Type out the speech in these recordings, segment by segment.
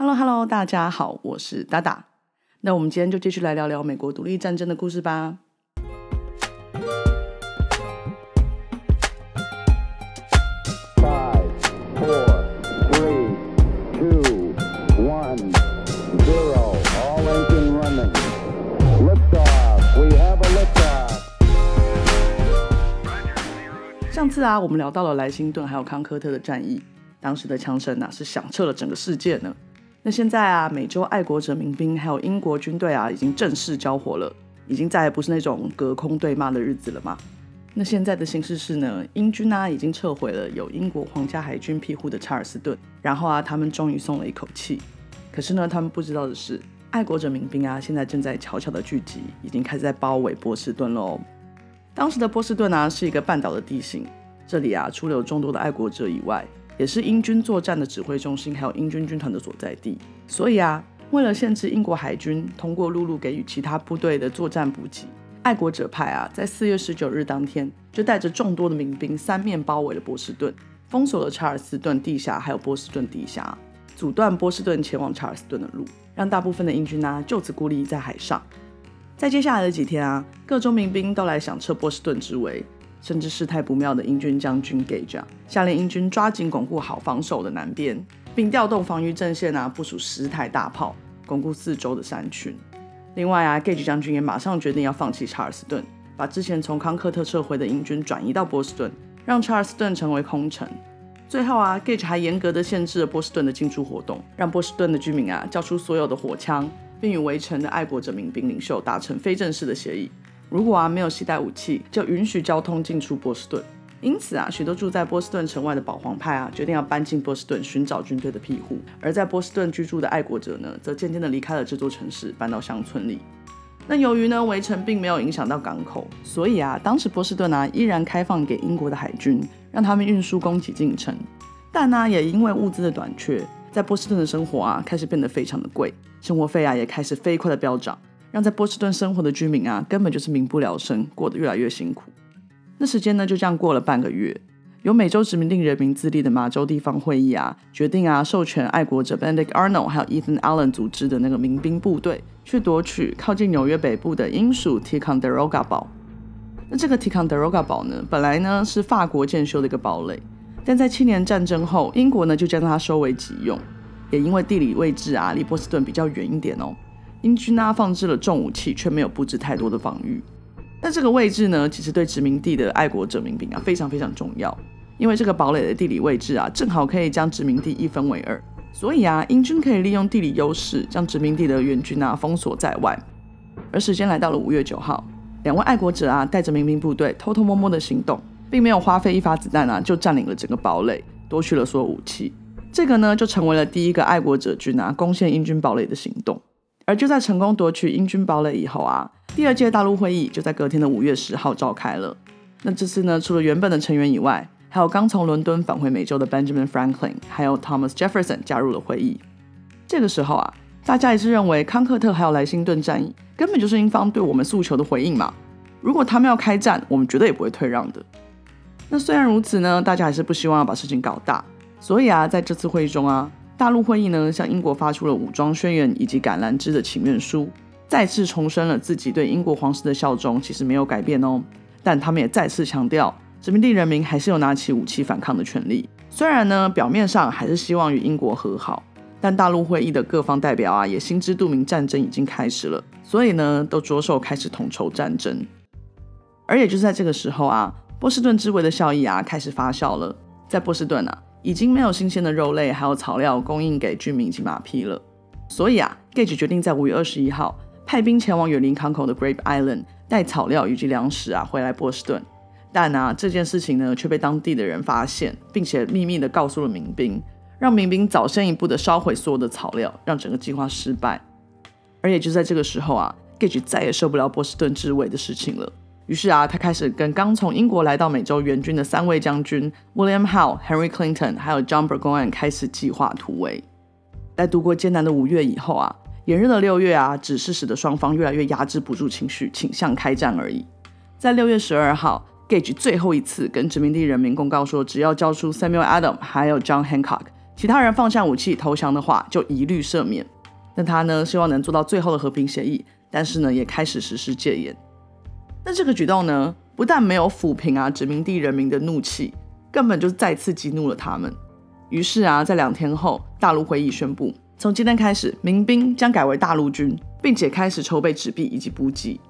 Hello Hello，大家好，我是达达。那我们今天就继续来聊聊美国独立战争的故事吧。Five, four, three, two, one, zero. All engine running. Liftoff. We have a liftoff. 上次啊，我们聊到了莱辛顿还有康科特的战役，当时的枪声啊是响彻了整个世界呢。那现在啊，美洲爱国者民兵还有英国军队啊，已经正式交火了，已经再也不是那种隔空对骂的日子了嘛。那现在的形势是呢，英军啊已经撤回了有英国皇家海军庇护的查尔斯顿，然后啊，他们终于松了一口气。可是呢，他们不知道的是，爱国者民兵啊，现在正在悄悄的聚集，已经开始在包围波士顿喽。当时的波士顿啊，是一个半岛的地形，这里啊，除了有众多的爱国者以外，也是英军作战的指挥中心，还有英军军团的所在地。所以啊，为了限制英国海军通过陆路给予其他部队的作战补给，爱国者派啊，在四月十九日当天，就带着众多的民兵三面包围了波士顿，封锁了查尔斯顿地峡还有波士顿地峡，阻断波士顿前往查尔斯顿的路，让大部分的英军啊就此孤立在海上。在接下来的几天啊，各州民兵都来响彻波士顿之围，甚至事态不妙的英军将军 Gage 啊，下令英军抓紧巩固好防守的南边，并调动防御阵线啊，部署十台大炮，巩固四周的山群。另外啊，Gage 将军也马上决定要放弃查尔斯顿，把之前从康克特撤回的英军转移到波士顿，让查尔斯顿成为空城。最后啊，Gage 还严格的限制了波士顿的进出活动，让波士顿的居民啊交出所有的火枪，并与围城的爱国者民兵领袖达成非正式的协议。如果啊没有携带武器，就允许交通进出波士顿。因此啊，许多住在波士顿城外的保皇派啊，决定要搬进波士顿寻找军队的庇护；而在波士顿居住的爱国者呢，则渐渐的离开了这座城市，搬到乡村里。那由于呢围城并没有影响到港口，所以啊，当时波士顿啊依然开放给英国的海军，让他们运输供给进城。但呢，也因为物资的短缺，在波士顿的生活啊开始变得非常的贵，生活费啊也开始飞快的飙涨，让在波士顿生活的居民啊根本就是民不聊生，过得越来越辛苦。那时间呢就这样过了半个月，由美洲殖民地人民自立的马州地方会议啊决定啊授权爱国者 Benedict Arnold 还有 Ethan Allen 组织的那个民兵部队去夺取靠近纽约北部的英属 Ticonderoga 堡。那这个 Ticonderoga 堡呢，本来呢是法国建修的一个堡垒，但在七年战争后，英国呢就将它收为己用。也因为地理位置啊离波士顿比较远一点哦，英军啊放置了重武器，却没有布置太多的防御。但这个位置呢，其实对殖民地的爱国者民兵啊非常非常重要，因为这个堡垒的地理位置啊，正好可以将殖民地一分为二，所以啊，英军可以利用地理优势，将殖民地的援军啊封锁在外。而时间来到了五月九号，两位爱国者啊带着民兵部队偷偷摸摸的行动，并没有花费一发子弹啊就占领了整个堡垒，夺取了所有武器。这个呢就成为了第一个爱国者军啊攻陷英军堡垒的行动。而就在成功夺取英军堡垒以后啊。第二届大陆会议就在隔天的五月十号召开了。那这次呢，除了原本的成员以外，还有刚从伦敦返回美洲的 Benjamin Franklin，还有 Thomas Jefferson 加入了会议。这个时候啊，大家也是认为康克特还有莱辛顿战役根本就是英方对我们诉求的回应嘛。如果他们要开战，我们绝对也不会退让的。那虽然如此呢，大家还是不希望要把事情搞大。所以啊，在这次会议中啊，大陆会议呢向英国发出了武装宣言以及橄榄枝的请愿书。再次重申了自己对英国皇室的效忠，其实没有改变哦。但他们也再次强调，殖民地人民还是有拿起武器反抗的权利。虽然呢，表面上还是希望与英国和好，但大陆会议的各方代表啊，也心知肚明战争已经开始了，所以呢，都着手开始统筹战争。而也就是在这个时候啊，波士顿之围的效益啊，开始发酵了。在波士顿啊，已经没有新鲜的肉类还有草料供应给居民及马匹了，所以啊，Gage 决定在五月二十一号。派兵前往远离港口的 Grape Island 带草料以及粮食啊回来波士顿，但啊这件事情呢却被当地的人发现，并且秘密的告诉了民兵，让民兵早先一步的烧毁所有的草料，让整个计划失败。而也就在这个时候啊，Gage 再也受不了波士顿之围的事情了，于是啊他开始跟刚从英国来到美洲援军的三位将军 William Howe、Henry Clinton 还有 John Burgoyne 开始计划突围。在度过艰难的五月以后啊。炎热的六月啊，只是使得双方越来越压制不住情绪，倾向开战而已。在六月十二号，Gage 最后一次跟殖民地人民公告说，只要交出 Samuel Adam 还有 John Hancock，其他人放下武器投降的话，就一律赦免。那他呢，希望能做到最后的和平协议，但是呢，也开始实施戒严。那这个举动呢，不但没有抚平啊殖民地人民的怒气，根本就再次激怒了他们。于是啊，在两天后，大陆会议宣布，从今天开始，民兵将改为大陆军，并且开始筹备纸币以及补给。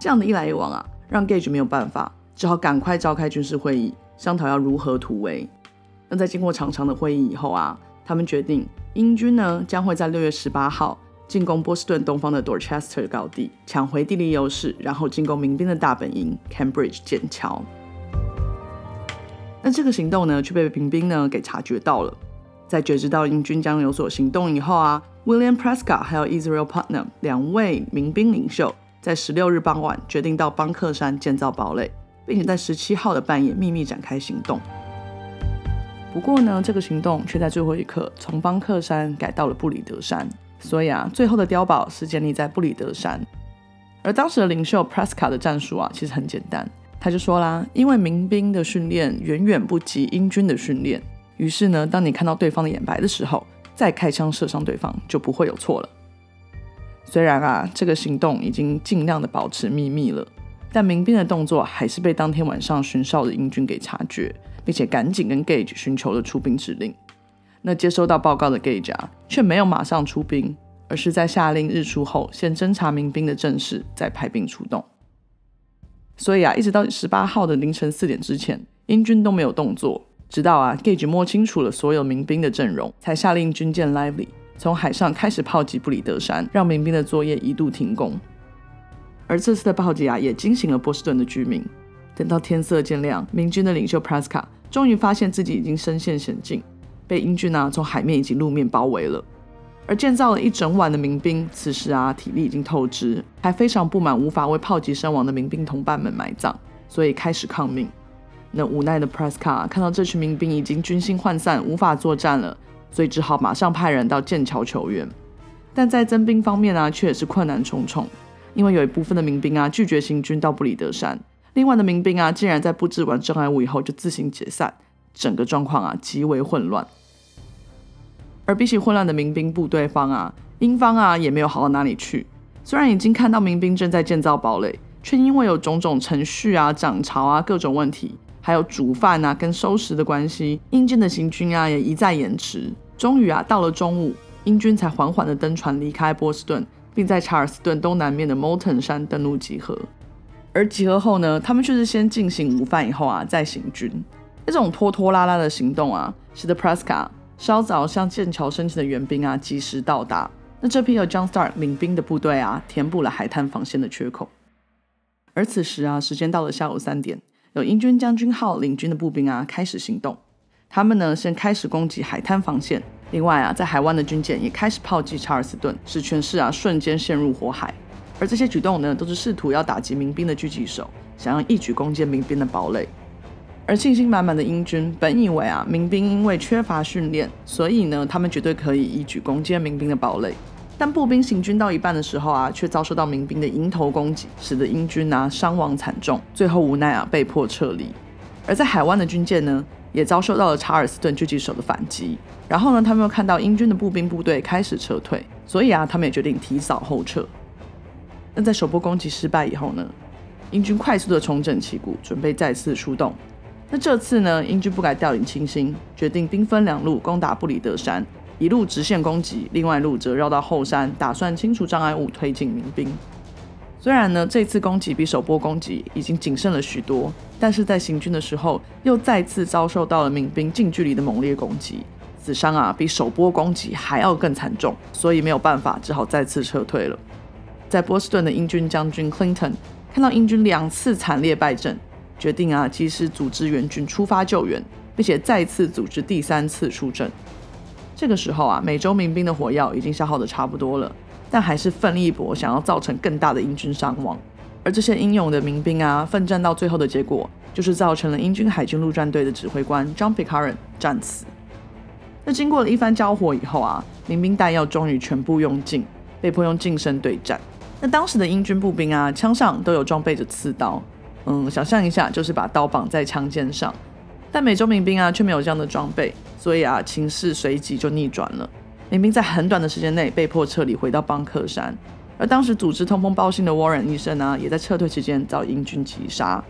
这样的一来一往啊，让 Gage 没有办法，只好赶快召开军事会议，商讨要如何突围。那在经过长长的会议以后啊，他们决定。英军呢将会在六月十八号进攻波士顿东方的 Dorchester 高地，抢回地利优势，然后进攻民兵的大本营 Cambridge 剑桥。那这个行动呢，却被民兵呢给察觉到了。在觉知到英军将有所行动以后啊，William Prescott 还有 Israel Putnam 两位民兵领袖，在十六日傍晚决定到邦克山建造堡垒，并且在十七号的半夜秘密展开行动。不过呢，这个行动却在最后一刻从邦克山改到了布里德山，所以啊，最后的碉堡是建立在布里德山。而当时的领袖 Prescott 的战术啊，其实很简单，他就说啦，因为民兵的训练远远不及英军的训练，于是呢，当你看到对方的眼白的时候，再开枪射伤对方就不会有错了。虽然啊，这个行动已经尽量的保持秘密了，但民兵的动作还是被当天晚上巡哨的英军给察觉。并且赶紧跟 Gage 寻求了出兵指令。那接收到报告的 Gage 啊，却没有马上出兵，而是在下令日出后先侦察民兵的阵势，再派兵出动。所以啊，一直到十八号的凌晨四点之前，英军都没有动作。直到啊，Gage 摸清楚了所有民兵的阵容，才下令军舰 Lively 从海上开始炮击布里德山，让民兵的作业一度停工。而这次的炮击啊，也惊醒了波士顿的居民。等到天色渐亮，明军的领袖 Prescott 终于发现自己已经身陷险境，被英军啊从海面以及路面包围了。而建造了一整晚的民兵，此时啊体力已经透支，还非常不满无法为炮击身亡的民兵同伴们埋葬，所以开始抗命。那无奈的 Prescott 看到这群民兵已经军心涣散，无法作战了，所以只好马上派人到剑桥求援。但在增兵方面啊，却也是困难重重，因为有一部分的民兵啊拒绝行军到布里德山。另外的民兵啊，竟然在布置完障碍物以后就自行解散，整个状况啊极为混乱。而比起混乱的民兵部队方啊，英方啊也没有好到哪里去。虽然已经看到民兵正在建造堡垒，却因为有种种程序啊、涨潮啊各种问题，还有煮饭啊跟收拾的关系，英军的行军啊也一再延迟。终于啊到了中午，英军才缓缓的登船离开波士顿，并在查尔斯顿东南面的 Molten 山登陆集合。而集合后呢，他们却是先进行午饭以后啊，再行军。这种拖拖拉拉的行动啊，使得 Prescott 稍早向剑桥申请的援兵啊及时到达。那这批由 John Stark 领兵的部队啊，填补了海滩防线的缺口。而此时啊，时间到了下午三点，有英军将军号领军的步兵啊开始行动。他们呢先开始攻击海滩防线，另外啊，在海湾的军舰也开始炮击查尔斯顿，使全市啊瞬间陷入火海。而这些举动呢，都是试图要打击民兵的狙击手，想要一举攻坚民兵的堡垒。而信心满满的英军本以为啊，民兵因为缺乏训练，所以呢，他们绝对可以一举攻坚民兵的堡垒。但步兵行军到一半的时候啊，却遭受到民兵的迎头攻击，使得英军啊伤亡惨重，最后无奈啊被迫撤离。而在海湾的军舰呢，也遭受到了查尔斯顿狙击手的反击。然后呢，他们又看到英军的步兵部队开始撤退，所以啊，他们也决定提早后撤。那在首波攻击失败以后呢？英军快速的重整旗鼓，准备再次出动。那这次呢？英军不敢掉以轻心，决定兵分两路攻打布里德山，一路直线攻击，另外一路则绕到后山，打算清除障碍物，推进民兵。虽然呢，这次攻击比首波攻击已经谨慎了许多，但是在行军的时候，又再次遭受到了民兵近距离的猛烈攻击，死伤啊比首波攻击还要更惨重，所以没有办法，只好再次撤退了。在波士顿的英军将军 Clinton 看到英军两次惨烈败阵，决定啊及时组织援军出发救援，并且再次组织第三次出征。这个时候啊，美洲民兵的火药已经消耗的差不多了，但还是奋力一搏，想要造成更大的英军伤亡。而这些英勇的民兵啊，奋战到最后的结果，就是造成了英军海军陆战队的指挥官 John Picard 战死。那经过了一番交火以后啊，民兵弹药终于全部用尽，被迫用近身对战。那当时的英军步兵啊，枪上都有装备着刺刀，嗯，想象一下，就是把刀绑在枪尖上，但美洲民兵啊却没有这样的装备，所以啊情势随即就逆转了。民兵在很短的时间内被迫撤离，回到邦克山。而当时组织通风报信的 Warren 医生呢，也在撤退期间遭英军击杀。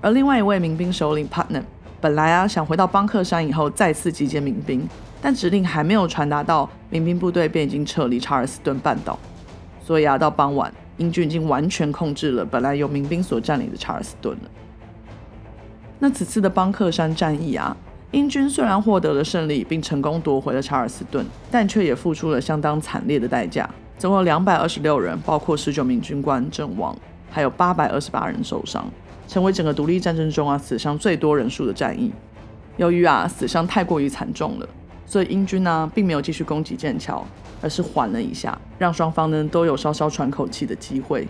而另外一位民兵首领 Putnam 本来啊想回到邦克山以后再次集结民兵，但指令还没有传达到，民兵部队便已经撤离查尔斯顿半岛。所以啊，到傍晚，英军已经完全控制了本来由民兵所占领的查尔斯顿了。那此次的邦克山战役啊，英军虽然获得了胜利，并成功夺回了查尔斯顿，但却也付出了相当惨烈的代价。总共两百二十六人，包括十九名军官阵亡，还有八百二十八人受伤，成为整个独立战争中啊死伤最多人数的战役。由于啊死伤太过于惨重了，所以英军呢并没有继续攻击剑桥，而是缓了一下，让双方呢都有稍稍喘口气的机会。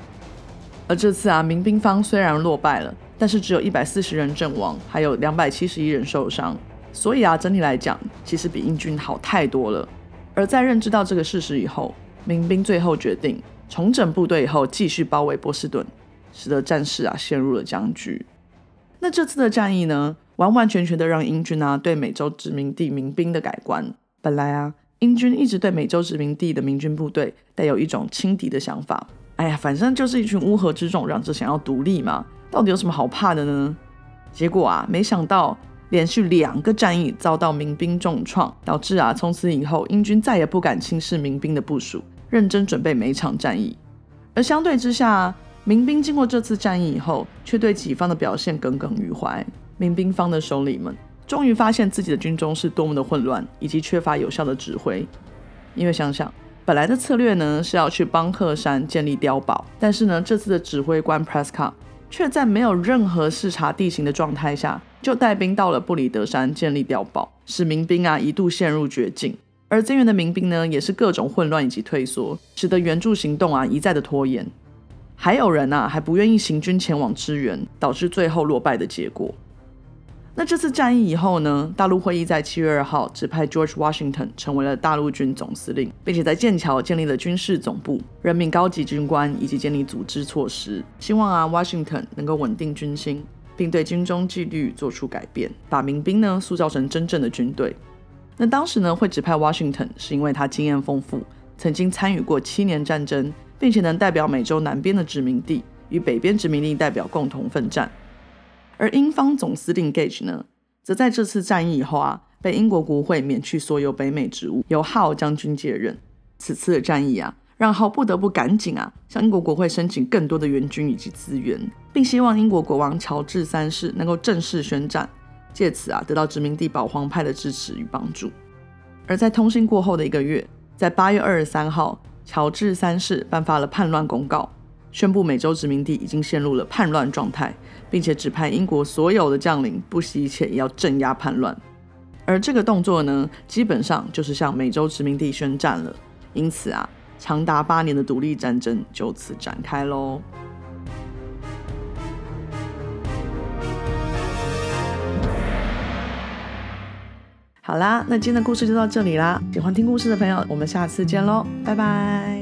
而这次啊民兵方虽然落败了，但是只有一百四十人阵亡，还有两百七十一人受伤，所以啊整体来讲其实比英军好太多了。而在认知到这个事实以后，民兵最后决定重整部队以后，继续包围波士顿，使得战事啊陷入了僵局。那这次的战役呢，完完全全的让英军啊对美洲殖民地民兵的改观。本来啊，英军一直对美洲殖民地的民军部队带有一种轻敌的想法。哎呀，反正就是一群乌合之众，嚷着想要独立嘛，到底有什么好怕的呢？结果啊，没想到。连续两个战役遭到民兵重创，导致啊从此以后英军再也不敢轻视民兵的部署，认真准备每场战役。而相对之下，民兵经过这次战役以后，却对己方的表现耿耿于怀。民兵方的首领们终于发现自己的军中是多么的混乱，以及缺乏有效的指挥。因为想想本来的策略呢是要去邦克山建立碉堡，但是呢这次的指挥官 Prescott 却在没有任何视察地形的状态下。就带兵到了布里德山建立碉堡，使民兵啊一度陷入绝境。而增援的民兵呢，也是各种混乱以及退缩，使得援助行动啊一再的拖延。还有人啊还不愿意行军前往支援，导致最后落败的结果。那这次战役以后呢，大陆会议在七月二号指派 George Washington 成为了大陆军总司令，并且在剑桥建立了军事总部，任命高级军官以及建立组织措施，希望啊 Washington 能够稳定军心。并对军中纪律做出改变，把民兵呢塑造成真正的军队。那当时呢会指派 Washington，是因为他经验丰富，曾经参与过七年战争，并且能代表美洲南边的殖民地与北边殖民地代表共同奋战。而英方总司令 Gage 呢，则在这次战役以后啊，被英国国会免去所有北美职务，由号将军接任。此次的战役啊。让浩不得不赶紧啊，向英国国会申请更多的援军以及资源，并希望英国国王乔治三世能够正式宣战，借此啊得到殖民地保皇派的支持与帮助。而在通信过后的一个月，在八月二十三号，乔治三世颁发了叛乱公告，宣布美洲殖民地已经陷入了叛乱状态，并且指派英国所有的将领不惜一切也要镇压叛乱。而这个动作呢，基本上就是向美洲殖民地宣战了。因此啊。长达八年的独立战争就此展开喽。好啦，那今天的故事就到这里啦。喜欢听故事的朋友，我们下次见喽，拜拜。